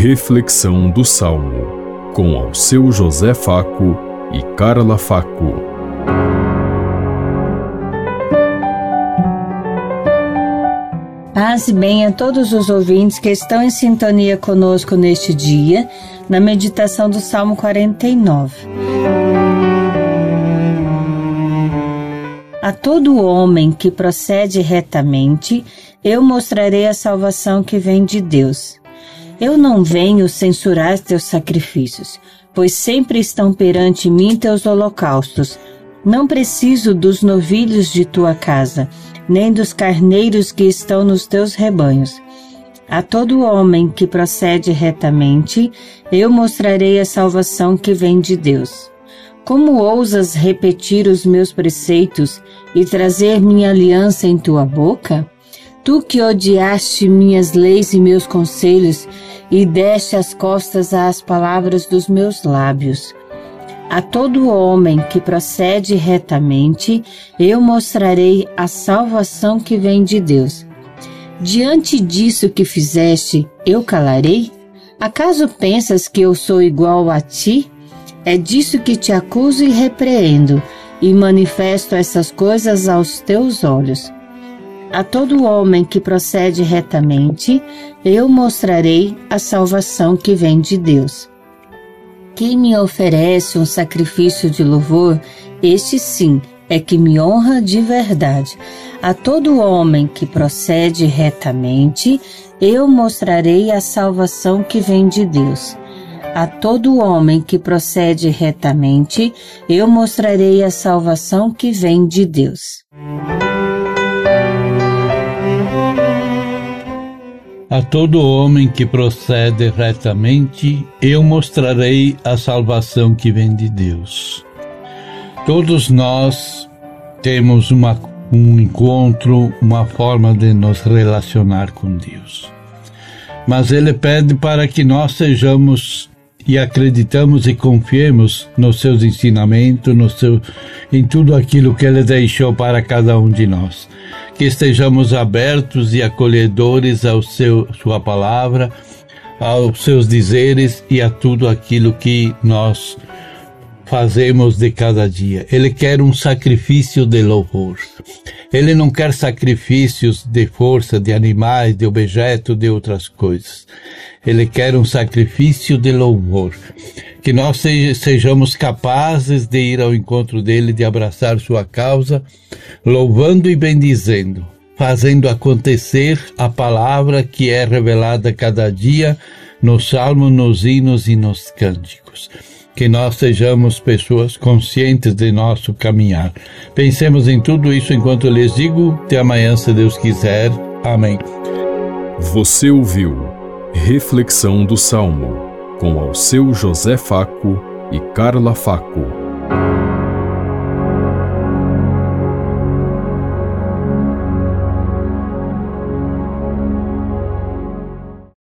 Reflexão do Salmo, com ao seu José Faco e Carla Faco. Paz e bem a todos os ouvintes que estão em sintonia conosco neste dia, na meditação do Salmo 49. A todo homem que procede retamente, eu mostrarei a salvação que vem de Deus. Eu não venho censurar teus sacrifícios, pois sempre estão perante mim teus holocaustos. Não preciso dos novilhos de tua casa, nem dos carneiros que estão nos teus rebanhos. A todo homem que procede retamente, eu mostrarei a salvação que vem de Deus. Como ousas repetir os meus preceitos e trazer minha aliança em tua boca? Tu que odiaste minhas leis e meus conselhos e deste as costas às palavras dos meus lábios. A todo homem que procede retamente, eu mostrarei a salvação que vem de Deus. Diante disso que fizeste, eu calarei? Acaso pensas que eu sou igual a ti? É disso que te acuso e repreendo, e manifesto essas coisas aos teus olhos. A todo homem que procede retamente, eu mostrarei a salvação que vem de Deus. Quem me oferece um sacrifício de louvor, este sim é que me honra de verdade. A todo homem que procede retamente, eu mostrarei a salvação que vem de Deus. A todo homem que procede retamente, eu mostrarei a salvação que vem de Deus. A todo homem que procede retamente, eu mostrarei a salvação que vem de Deus. Todos nós temos uma, um encontro, uma forma de nos relacionar com Deus. Mas Ele pede para que nós sejamos e acreditamos e confiemos nos seus ensinamentos, no seu, em tudo aquilo que Ele deixou para cada um de nós que estejamos abertos e acolhedores ao seu sua palavra, aos seus dizeres e a tudo aquilo que nós fazemos de cada dia. Ele quer um sacrifício de louvor. Ele não quer sacrifícios de força, de animais, de objeto, de outras coisas. Ele quer um sacrifício de louvor. Que nós sejamos capazes de ir ao encontro dele, de abraçar sua causa, louvando e bendizendo, fazendo acontecer a palavra que é revelada cada dia nos salmos, nos hinos e nos cânticos que nós sejamos pessoas conscientes de nosso caminhar. Pensemos em tudo isso enquanto lhes digo. Até amanhã, se Deus quiser. Amém. Você ouviu Reflexão do Salmo com ao seu José Faco e Carla Faco.